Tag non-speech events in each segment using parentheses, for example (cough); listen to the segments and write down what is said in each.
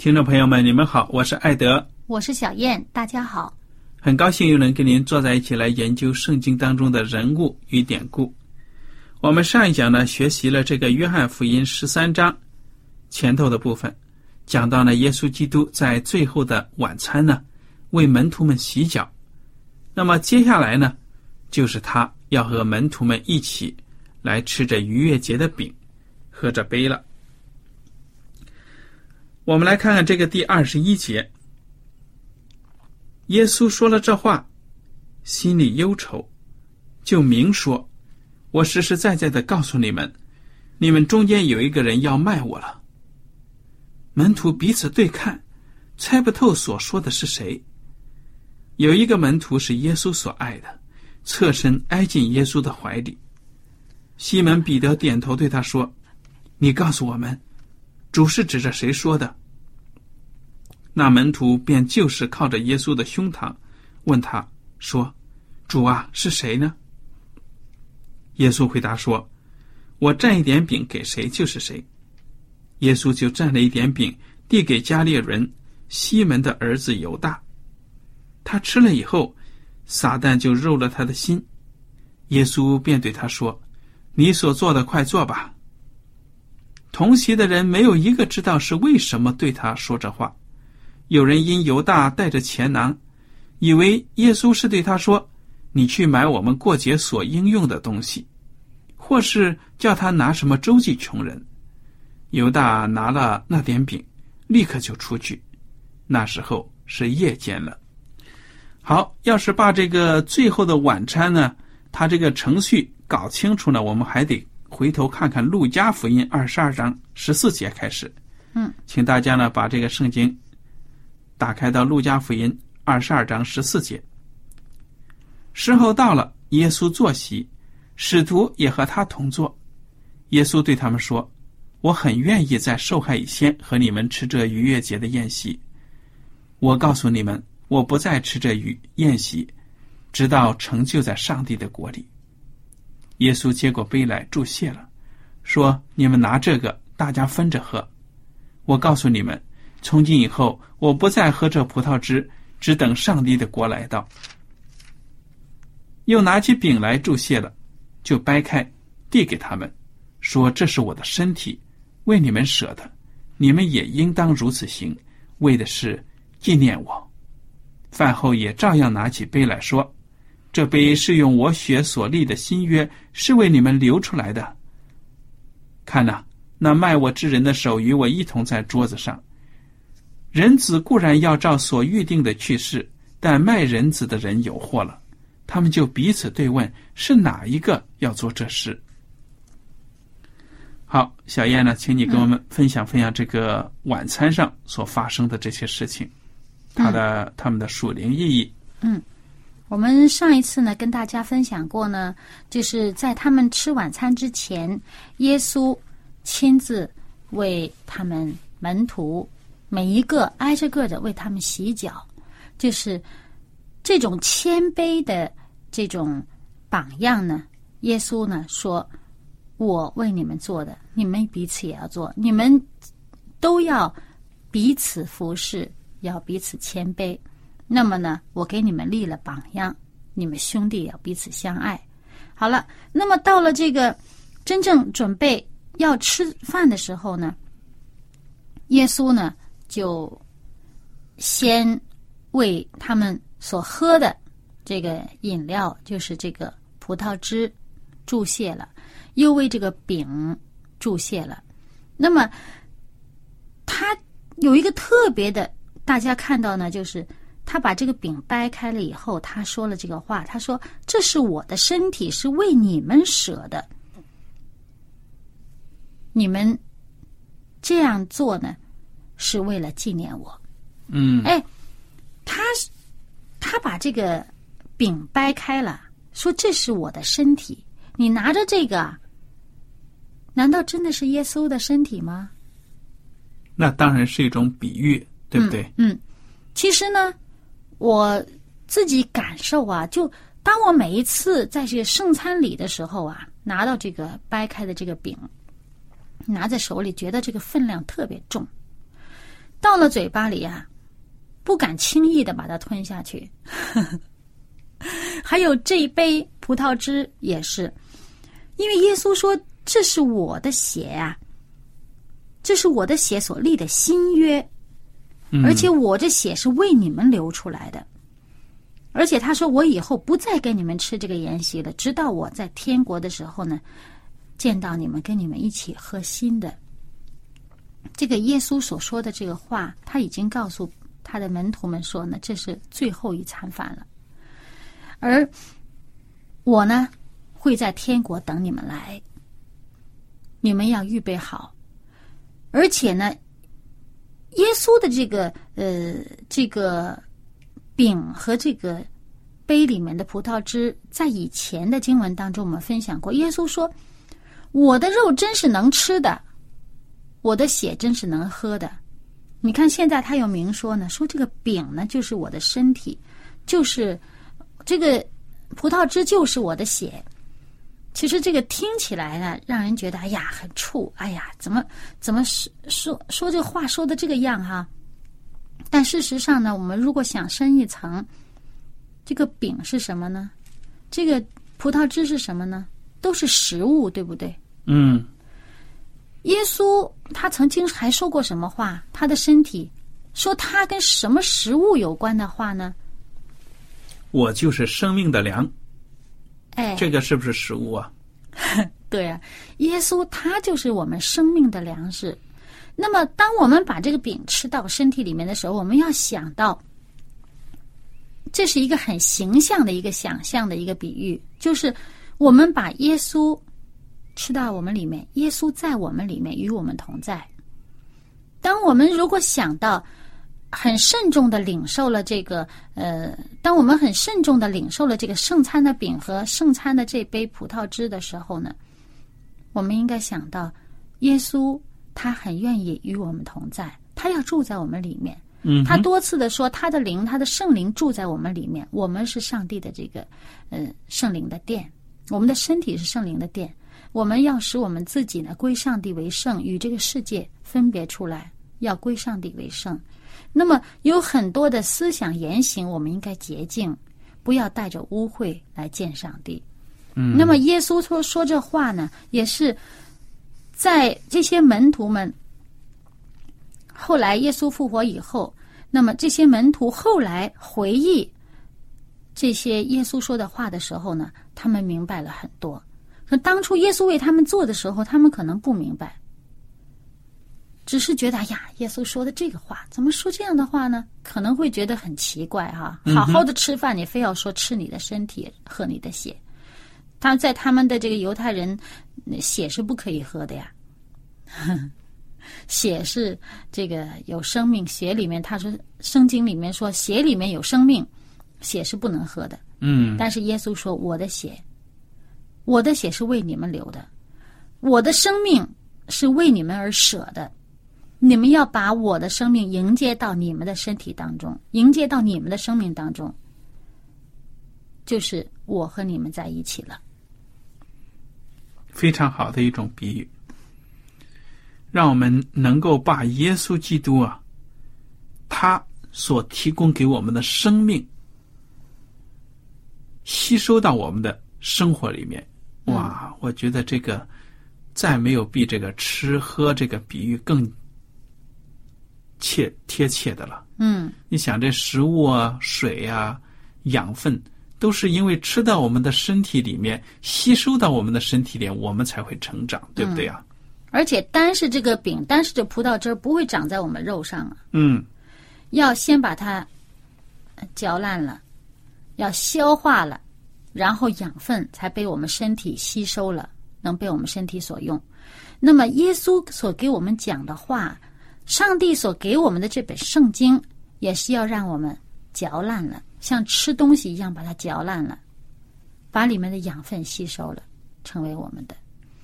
听众朋友们，你们好，我是艾德，我是小燕，大家好，很高兴又能跟您坐在一起来研究圣经当中的人物与典故。我们上一讲呢，学习了这个约翰福音十三章前头的部分，讲到了耶稣基督在最后的晚餐呢，为门徒们洗脚。那么接下来呢，就是他要和门徒们一起来吃着逾越节的饼，喝着杯了。我们来看看这个第二十一节。耶稣说了这话，心里忧愁，就明说：“我实实在在的告诉你们，你们中间有一个人要卖我了。”门徒彼此对看，猜不透所说的是谁。有一个门徒是耶稣所爱的，侧身挨进耶稣的怀里。西门彼得点头对他说：“你告诉我们，主是指着谁说的？”那门徒便就是靠着耶稣的胸膛，问他说：“主啊，是谁呢？”耶稣回答说：“我蘸一点饼给谁，就是谁。”耶稣就蘸了一点饼，递给加列人西门的儿子犹大。他吃了以后，撒旦就入了他的心。耶稣便对他说：“你所做的，快做吧。”同席的人没有一个知道是为什么对他说这话。有人因犹大带着钱囊，以为耶稣是对他说：“你去买我们过节所应用的东西，或是叫他拿什么周济穷人。”犹大拿了那点饼，立刻就出去。那时候是夜间了。好，要是把这个最后的晚餐呢，他这个程序搞清楚了，我们还得回头看看《路加福音》二十二章十四节开始。嗯，请大家呢把这个圣经。打开到《路加福音》二十二章十四节。时候到了，耶稣坐席，使徒也和他同坐。耶稣对他们说：“我很愿意在受害以前和你们吃这逾越节的宴席。我告诉你们，我不再吃这鱼宴席，直到成就在上帝的国里。”耶稣接过杯来祝谢了，说：“你们拿这个，大家分着喝。我告诉你们。”从今以后，我不再喝这葡萄汁，只等上帝的国来到。又拿起饼来祝谢了，就掰开，递给他们，说：“这是我的身体，为你们舍的，你们也应当如此行，为的是纪念我。”饭后也照样拿起杯来说：“这杯是用我血所立的新约，是为你们流出来的。看呐，那卖我之人的手与我一同在桌子上。”人子固然要照所预定的去世，但卖人子的人有祸了。他们就彼此对问：是哪一个要做这事？好，小燕呢，请你跟我们分享分享这个晚餐上所发生的这些事情，它的他们的属灵意义。嗯，我们上一次呢，跟大家分享过呢，就是在他们吃晚餐之前，耶稣亲自为他们门徒每一个挨着个的为他们洗脚，就是这种谦卑的这种榜样呢。耶稣呢说：“我为你们做的，你们彼此也要做，你们都要彼此服侍，要彼此谦卑。”那么呢，我给你们立了榜样，你们兄弟要彼此相爱。好了，那么到了这个真正准备要吃饭的时候呢，耶稣呢就先为他们所喝的这个饮料，就是这个葡萄汁注泻了，又为这个饼注泻了。那么他有一个特别的，大家看到呢，就是。他把这个饼掰开了以后，他说了这个话：“他说这是我的身体，是为你们舍的。你们这样做呢，是为了纪念我。”嗯，哎，他他把这个饼掰开了，说：“这是我的身体，你拿着这个，难道真的是耶稣的身体吗？”那当然是一种比喻，对不对？嗯，其实呢。我自己感受啊，就当我每一次在这个圣餐礼的时候啊，拿到这个掰开的这个饼，拿在手里，觉得这个分量特别重，到了嘴巴里啊，不敢轻易的把它吞下去。还有这一杯葡萄汁也是，因为耶稣说这是我的血啊，这是我的血所立的新约。而且我这血是为你们流出来的，而且他说我以后不再跟你们吃这个筵席了，直到我在天国的时候呢，见到你们，跟你们一起喝新的。这个耶稣所说的这个话，他已经告诉他的门徒们说呢，这是最后一餐饭了。而我呢，会在天国等你们来，你们要预备好，而且呢。耶稣的这个呃，这个饼和这个杯里面的葡萄汁，在以前的经文当中，我们分享过。耶稣说：“我的肉真是能吃的，我的血真是能喝的。”你看，现在他又明说呢，说这个饼呢，就是我的身体，就是这个葡萄汁，就是我的血。其实这个听起来呢，让人觉得哎呀很怵，哎呀怎么怎么说说说这话说的这个样哈？但事实上呢，我们如果想深一层，这个饼是什么呢？这个葡萄汁是什么呢？都是食物，对不对？嗯。耶稣他曾经还说过什么话？他的身体说他跟什么食物有关的话呢？我就是生命的粮。哎，这个是不是食物啊？(laughs) 对啊，耶稣他就是我们生命的粮食。那么，当我们把这个饼吃到身体里面的时候，我们要想到，这是一个很形象的一个想象的一个比喻，就是我们把耶稣吃到我们里面，耶稣在我们里面与我们同在。当我们如果想到。很慎重的领受了这个，呃，当我们很慎重的领受了这个圣餐的饼和圣餐的这杯葡萄汁的时候呢，我们应该想到，耶稣他很愿意与我们同在，他要住在我们里面。嗯，他多次的说，他的灵，他的圣灵住在我们里面，我们是上帝的这个，呃，圣灵的殿，我们的身体是圣灵的殿，我们要使我们自己呢归上帝为圣，与这个世界分别出来，要归上帝为圣。那么有很多的思想言行，我们应该洁净，不要带着污秽来见上帝。嗯，那么耶稣说说这话呢，也是在这些门徒们后来耶稣复活以后，那么这些门徒后来回忆这些耶稣说的话的时候呢，他们明白了很多。可当初耶稣为他们做的时候，他们可能不明白。只是觉得哎呀，耶稣说的这个话，怎么说这样的话呢？可能会觉得很奇怪哈。好好的吃饭，你非要说吃你的身体，喝你的血。他在他们的这个犹太人，血是不可以喝的呀。(laughs) 血是这个有生命，血里面他说圣经里面说血里面有生命，血是不能喝的。嗯，但是耶稣说：“我的血，我的血是为你们流的，我的生命是为你们而舍的。你们要把我的生命迎接到你们的身体当中，迎接到你们的生命当中，就是我和你们在一起了。非常好的一种比喻，让我们能够把耶稣基督啊，他所提供给我们的生命吸收到我们的生活里面。哇，我觉得这个再没有比这个吃喝这个比喻更切贴切的了。嗯。你想，这食物啊、水呀、养分，都是因为吃到我们的身体里面，吸收到我们的身体里，我们才会成长，对不对啊？而且单是这个饼，单是这葡萄汁儿不会长在我们肉上啊，嗯。要先把它呃嚼烂了，要消化了，然后养分才被我们身体吸收了，能被我们身体所用。那么耶稣所给我们讲的话，上帝所给我们的这本圣经，也是要让我们嚼烂了，像吃东西一样把它嚼烂了，把里面的养分吸收了，成为我们的。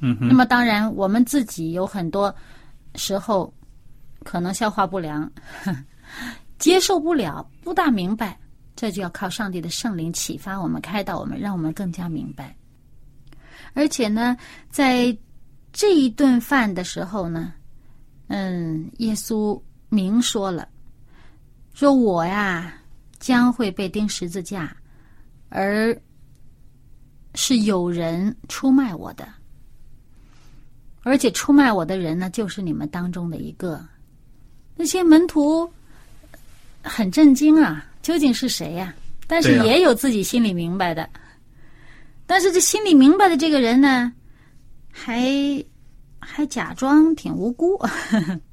嗯哼那么当然，我们自己有很多时候可能消化不良，(laughs) 接受不了，不大明白，这就要靠上帝的圣灵启发我们、开导我们，让我们更加明白。而且呢，在这一顿饭的时候呢，嗯，耶稣明说了，说我呀将会被钉十字架，而是有人出卖我的。而且出卖我的人呢，就是你们当中的一个。那些门徒很震惊啊，究竟是谁呀、但是也有自己心里明白的。但是这心里明白的这个人呢，还还假装挺无辜，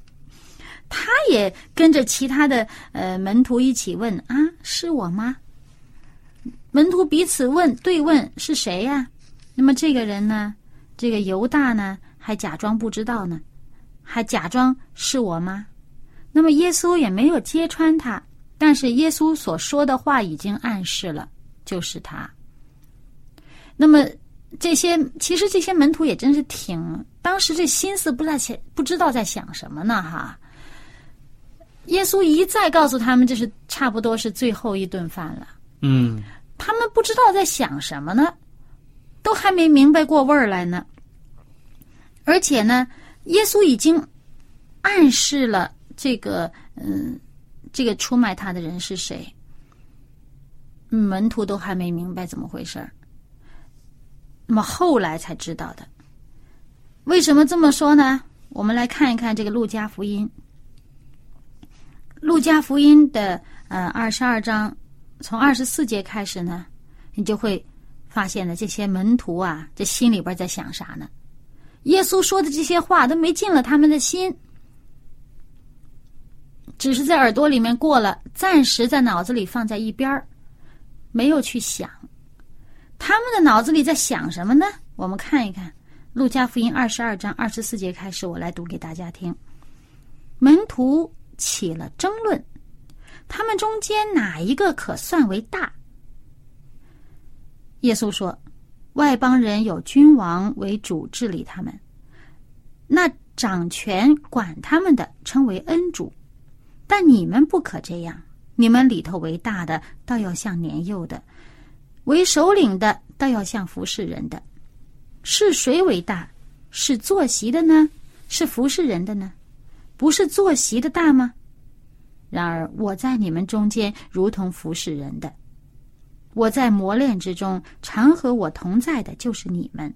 (laughs) 他也跟着其他的呃门徒一起问啊，是我吗？门徒彼此问对问是谁呀、那么这个人呢，这个犹大呢，还假装不知道呢，还假装是我吗？那么耶稣也没有揭穿他，但是耶稣所说的话已经暗示了，就是他。那么这些其实这些门徒也真是挺，当时这心思不在想，不知道在想什么呢哈。耶稣一再告诉他们，这是差不多是最后一顿饭了。嗯他们不知道在想什么呢，都还没明白过味儿来呢。而且呢，耶稣已经暗示了这个，嗯，这个出卖他的人是谁。门徒都还没明白怎么回事儿，那么后来才知道的。为什么这么说呢？我们来看一看这个《路加福音》。《路加福音》的呃二十二章从二十四节开始呢，你就会发现呢，这些门徒啊，这心里边在想啥呢？耶稣说的这些话都没进了他们的心，只是在耳朵里面过了，暂时在脑子里放在一边儿，没有去想。他们的脑子里在想什么呢？我们看一看《路加福音》二十二章二十四节开始，我来读给大家听。门徒起了争论，他们中间哪一个可算为大？耶稣说：“外邦人有君王为主治理他们，那掌权管他们的称为恩主。但你们不可这样，你们里头为大的，倒要像年幼的；为首领的，倒要像服侍人的。是谁为大？是坐席的呢？是服侍人的呢？不是坐席的大吗？然而我在你们中间，如同服侍人的。我在磨练之中，常和我同在的就是你们。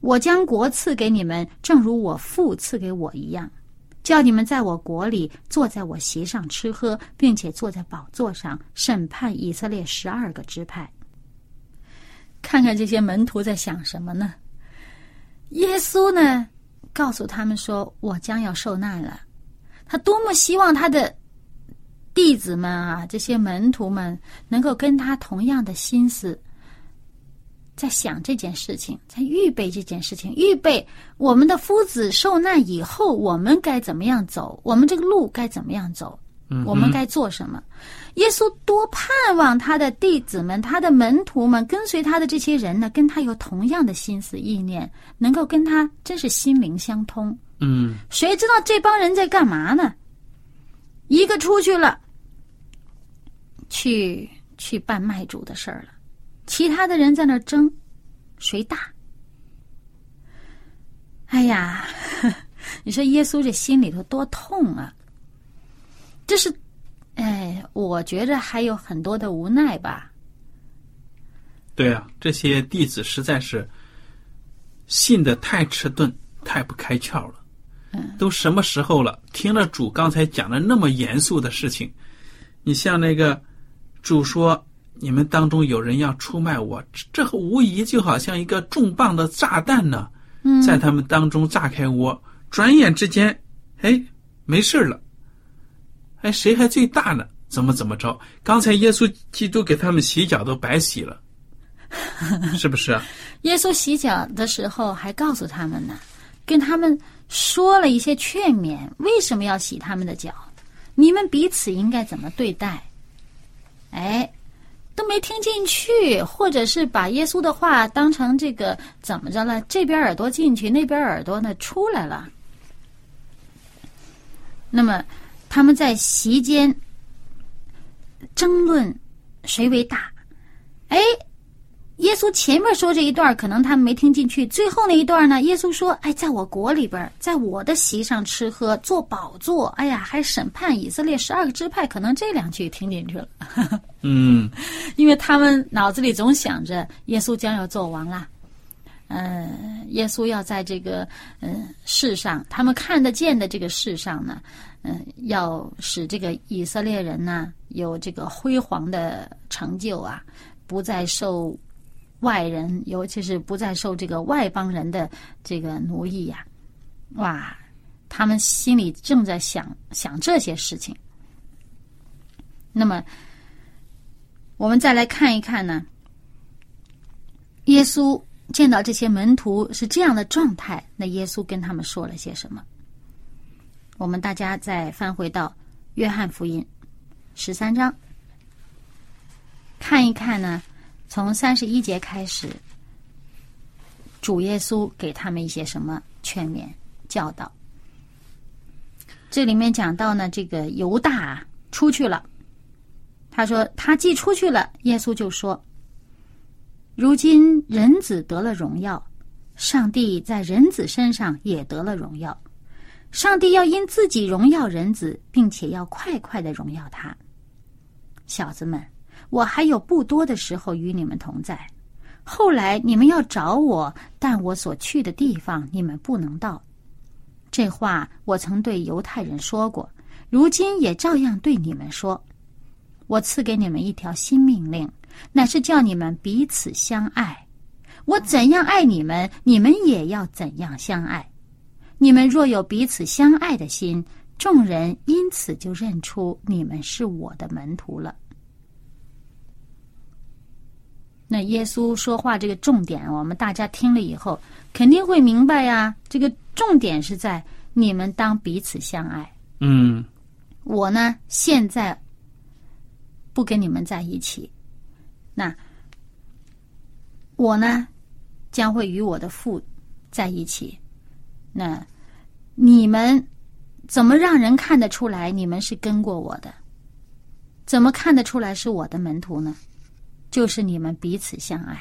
我将国赐给你们，正如我父赐给我一样，叫你们在我国里坐在我席上吃喝，并且坐在宝座上审判以色列十二个支派。看看这些门徒在想什么呢？耶稣呢，告诉他们说：“我将要受难了。”他多么希望他的弟子们啊，这些门徒们能够跟他同样的心思，在想这件事情，在预备这件事情，预备我们的夫子受难以后，我们该怎么样走，我们这个路该怎么样走。我们该做什么？耶稣多盼望他的弟子们、他的门徒们跟随他的这些人呢，跟他有同样的心思意念，能够跟他真是心灵相通。嗯谁知道这帮人在干嘛呢？一个出去了，去去办卖主的事儿了，其他的人在那争，谁大？哎呀，(laughs) 你说耶稣这心里头多痛啊！这是，哎，我觉着还有很多的无奈吧。对啊，这些弟子实在是信的太迟钝，太不开窍了。嗯，都什么时候了？听了主刚才讲的那么严肃的事情，你像那个主说你们当中有人要出卖我，这这无疑就好像一个重磅的炸弹呢，嗯在他们当中炸开窝。转眼之间，哎，没事了。哎，谁还最大呢？怎么怎么着？刚才耶稣基督给他们洗脚都白洗了，(laughs) 是不是啊？耶稣洗脚的时候还告诉他们呢，跟他们说了一些劝勉，为什么要洗他们的脚？你们彼此应该怎么对待？哎，都没听进去，或者是把耶稣的话当成这个怎么着了？这边耳朵进去，那边耳朵呢出来了。那么他们在席间争论谁为大，哎。耶稣前面说这一段，可能他们没听进去。最后那一段呢，耶稣说：“哎，在我国里边，在我的席上吃喝，做宝座。哎呀，还审判以色列十二个支派。”可能这两句听进去了，(laughs) 嗯因为他们脑子里总想着耶稣将要做王啦。嗯，耶稣要在这个嗯世上，他们看得见的这个世上呢，嗯，要使这个以色列人呢有这个辉煌的成就啊，不再受。外人，尤其是不再受这个外邦人的这个奴役呀、哇，他们心里正在想想这些事情。那么，我们再来看一看呢，耶稣见到这些门徒是这样的状态，那耶稣跟他们说了些什么？我们大家再翻回到约翰福音十三章，看一看呢。从三十一节开始，主耶稣给他们一些什么劝勉教导？这里面讲到呢，这个犹大啊出去了，他说他既出去了，耶稣就说：“如今人子得了荣耀，上帝在人子身上也得了荣耀。上帝要因自己荣耀人子，并且要快快的荣耀他。小子们。”我还有不多的时候与你们同在，后来你们要找我，但我所去的地方你们不能到。这话我曾对犹太人说过，如今也照样对你们说。我赐给你们一条新命令，乃是叫你们彼此相爱。我怎样爱你们，你们也要怎样相爱。你们若有彼此相爱的心，众人因此就认出你们是我的门徒了。那耶稣说话这个重点，我们大家听了以后肯定会明白呀。这个重点是在你们当彼此相爱。嗯我呢，现在不跟你们在一起，那我呢将会与我的父在一起。那你们怎么让人看得出来你们是跟过我的？怎么看得出来是我的门徒呢？就是你们彼此相爱，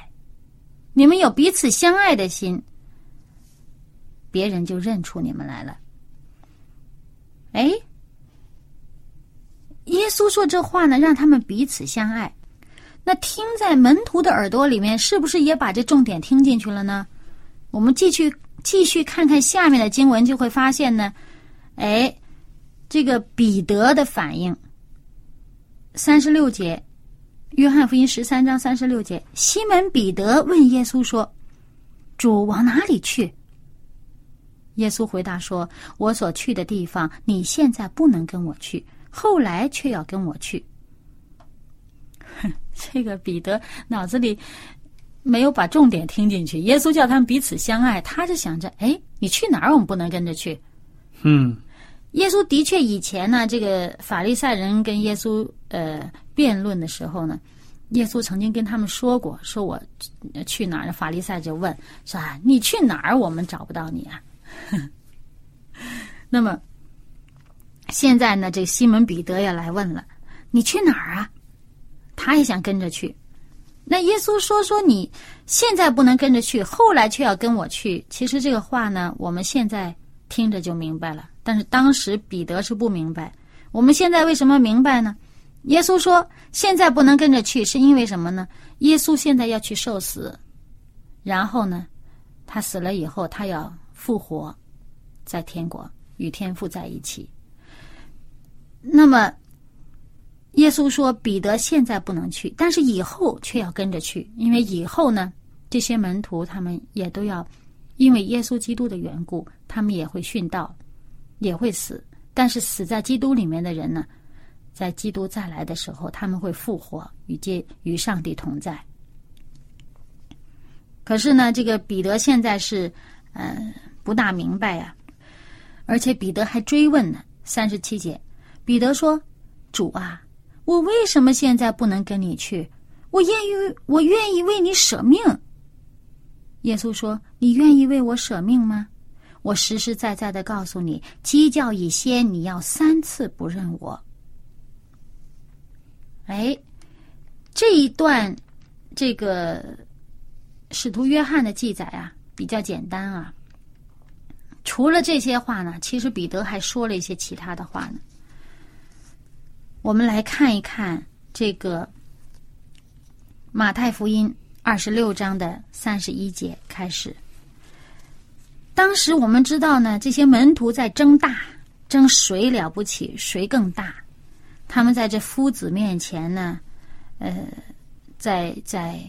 你们有彼此相爱的心，别人就认出你们来了。哎，耶稣说这话呢，让他们彼此相爱。那听在门徒的耳朵里面，是不是也把这重点听进去了呢？我们继续继续看看下面的经文，就会发现呢，哎，这个彼得的反应，三十六节。约翰福音十三章三十六节，西门彼得问耶稣说：“主往哪里去？”耶稣回答说：“我所去的地方，你现在不能跟我去，后来却要跟我去。(laughs) ”这个彼得脑子里没有把重点听进去。耶稣叫他们彼此相爱，他就想着：“哎，你去哪儿，我们不能跟着去。”嗯耶稣的确以前呢，这个法利赛人跟耶稣呃辩论的时候呢，耶稣曾经跟他们说过，说我去哪儿？法利赛就问说啊，你去哪儿？我们找不到你啊。(laughs) 那么现在呢，这个西门彼得也来问了，你去哪儿啊？他也想跟着去。那耶稣说说你现在不能跟着去，后来却要跟我去。其实这个话呢，我们现在听着就明白了，但是当时彼得是不明白。我们现在为什么明白呢？耶稣说现在不能跟着去，是因为什么呢？耶稣现在要去受死，然后呢，他死了以后，他要复活，在天国与天父在一起。那么。耶稣说：“彼得现在不能去，但是以后却要跟着去，因为以后呢，这些门徒他们也都要，因为耶稣基督的缘故，他们也会殉道，也会死。但是死在基督里面的人呢，在基督再来的时候，他们会复活，与接与上帝同在。可是呢，这个彼得现在是，嗯，不大明白呀，而且彼得还追问呢。三十七节，彼得说：‘主啊。’”我为什么现在不能跟你去？我愿意，我愿意为你舍命。耶稣说：“你愿意为我舍命吗？”我实实在在的告诉你，鸡叫以先，你要三次不认我。哎，这一段这个使徒约翰的记载啊，比较简单啊。除了这些话呢，其实彼得还说了一些其他的话呢。我们来看一看这个马太福音二十六章的三十一节开始。当时我们知道呢，这些门徒在争大，争谁了不起，谁更大。他们在这夫子面前呢，呃，在在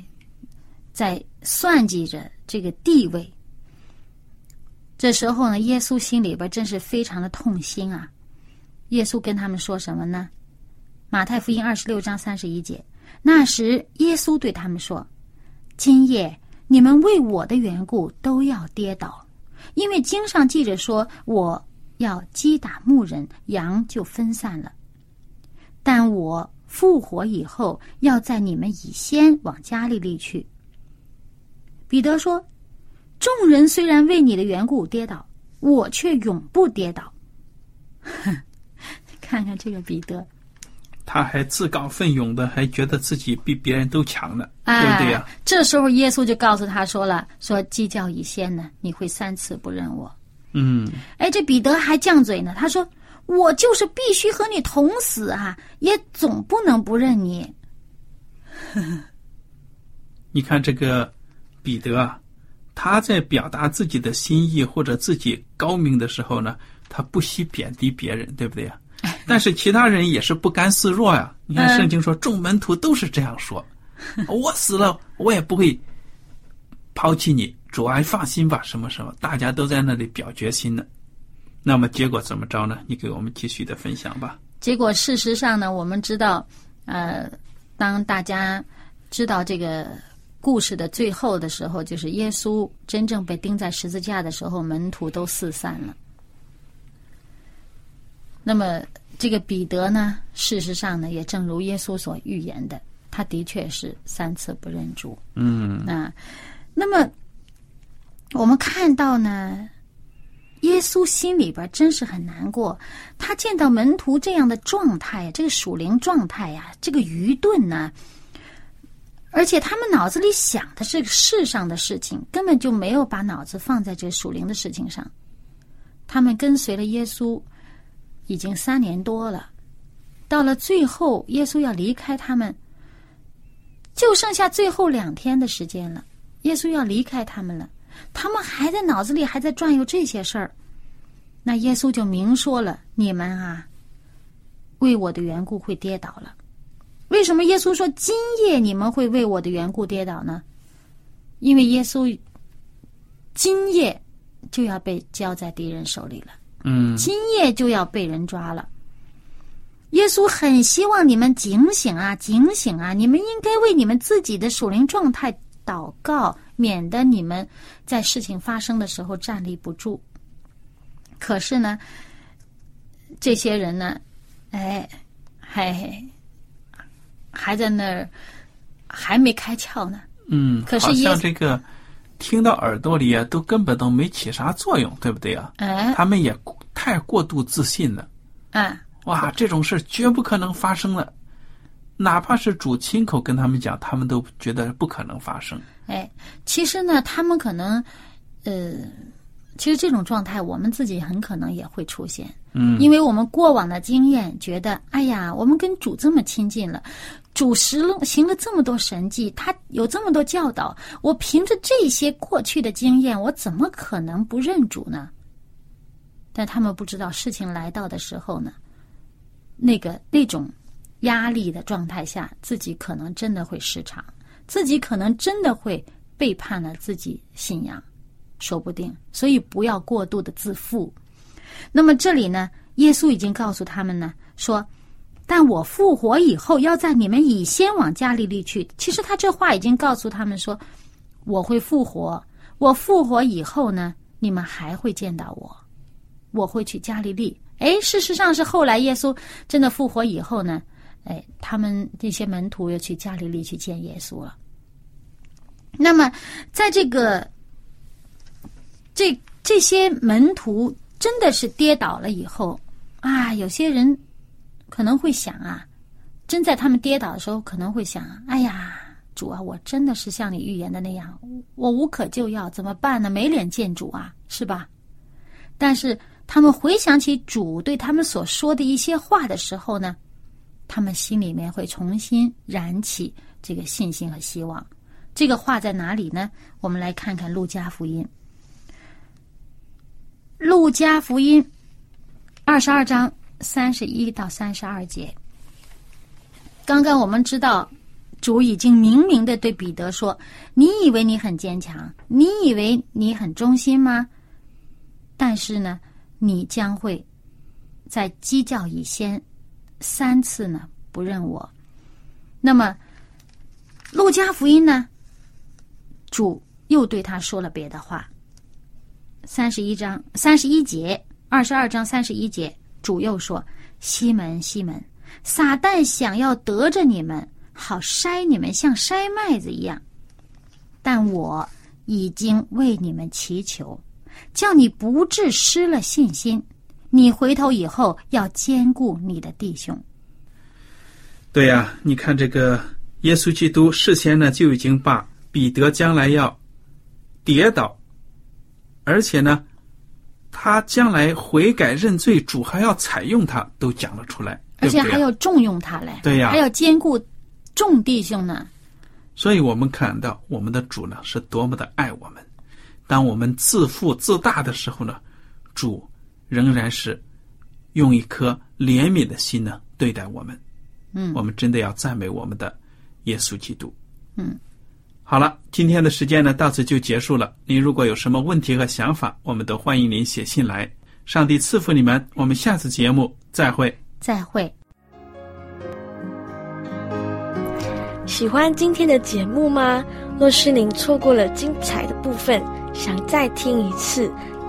在算计着这个地位。这时候呢，耶稣心里边真是非常的痛心啊。耶稣跟他们说什么呢？马太福音二十六章三十一节，那时耶稣对他们说：“今夜你们为我的缘故都要跌倒，因为经上记着说，我要击打牧人，羊就分散了。但我复活以后，要在你们以先往加利利去。”彼得说：“众人虽然为你的缘故跌倒，我却永不跌倒。(laughs) ”看看这个彼得。他还自告奋勇的，还觉得自己比别人都强呢，对不对呀？这时候耶稣就告诉他说了：“说鸡叫以先呢，你会三次不认我。”嗯，哎，这彼得还犟嘴呢。他说：“我就是必须和你同死啊，也总不能不认你。(laughs) ”你看这个彼得啊，他在表达自己的心意或者自己高明的时候呢，他不惜贬低别人，对不对呀？(laughs) 但是其他人也是不甘示弱呀！你看圣经说，众门徒都是这样说：“ (laughs) 我死了，我也不会抛弃你，主啊，放心吧。”什么什么，大家都在那里表决心呢。那么结果怎么着呢？你给我们继续的分享吧。结果事实上呢，我们知道，呃，当大家知道这个故事的最后的时候，就是耶稣真正被钉在十字架的时候，门徒都四散了。那么，这个彼得呢？事实上呢，也正如耶稣所预言的，他的确是三次不认主。嗯啊，那么我们看到呢，耶稣心里边真是很难过。他见到门徒这样的状态，这个属灵状态呀，这个愚钝呢，而且他们脑子里想的是世上的事情，根本就没有把脑子放在这属灵的事情上。他们跟随了耶稣。已经三年多了，到了最后，耶稣要离开他们，就剩下最后两天的时间了。耶稣要离开他们了，他们还在脑子里还在转悠这些事儿。那耶稣就明说了：“你们啊，为我的缘故会跌倒了。为什么耶稣说今夜你们会为我的缘故跌倒呢？因为耶稣今夜就要被交在敌人手里了。”嗯，今夜就要被人抓了。耶稣很希望你们警醒啊，警醒啊！你们应该为你们自己的属灵状态祷告，免得你们在事情发生的时候站立不住。可是呢，这些人呢，哎，还还在那儿还没开窍呢。嗯，可是耶像这个听到耳朵里啊，都根本都没起啥作用，对不对啊？哎，他们也太过度自信了。嗯，哇，这种事绝不可能发生了，哪怕是主亲口跟他们讲，他们都觉得不可能发生。哎，其实呢，他们可能，呃，其实这种状态，我们自己很可能也会出现。嗯，因为我们过往的经验，觉得，哎呀，我们跟主这么亲近了，主实了行了这么多神迹，他有这么多教导，我凭着这些过去的经验，我怎么可能不认主呢？但他们不知道，事情来到的时候呢，那个那种压力的状态下，自己可能真的会失常，自己可能真的会背叛了自己信仰，说不定。所以不要过度的自负。那么这里呢，耶稣已经告诉他们呢，说：“但我复活以后，要在你们以先往加利利去。”其实他这话已经告诉他们说：“我会复活，我复活以后呢，你们还会见到我，我会去加利利。”哎，事实上是后来耶稣真的复活以后呢，哎，他们这些门徒又去加利利去见耶稣了。那么，在这个这这些门徒真的是跌倒了以后啊，有些人可能会想啊，真在他们跌倒的时候，可能会想：哎呀，主啊，我真的是像你预言的那样，我无可救药，怎么办呢？没脸见主啊，是吧？但是他们回想起主对他们所说的一些话的时候呢，他们心里面会重新燃起这个信心和希望。这个话在哪里呢？我们来看看《路加福音》。《路加福音》二十二章三十一到三十二节。刚刚我们知道，主已经明明的对彼得说：“你以为你很坚强，你以为你很忠心吗？但是呢，你将会在鸡叫以先三次呢不认我。”那么，《路加福音》呢？主又对他说了别的话。三十一章三十一节，二十二章三十一节，主又说：“西门，西门，撒旦想要得着你们，好筛你们，像筛麦子一样。但我已经为你们祈求，叫你不致失了信心。你回头以后要兼顾你的弟兄。”对呀、你看这个耶稣基督事先呢就已经把彼得将来要跌倒，而且呢，他将来悔改认罪，主还要采用他，都讲了出来，而且还要重用他嘞，对呀还要兼顾众弟兄呢。所以我们看到我们的主呢是多么的爱我们。当我们自负自大的时候呢，主仍然是用一颗怜悯的心呢对待我们。嗯我们真的要赞美我们的耶稣基督。嗯，好了，今天的时间呢到此就结束了。您如果有什么问题和想法，我们都欢迎您写信来。上帝赐福你们，我们下次节目再会。再会。喜欢今天的节目吗？若是您错过了精彩的部分，想再听一次，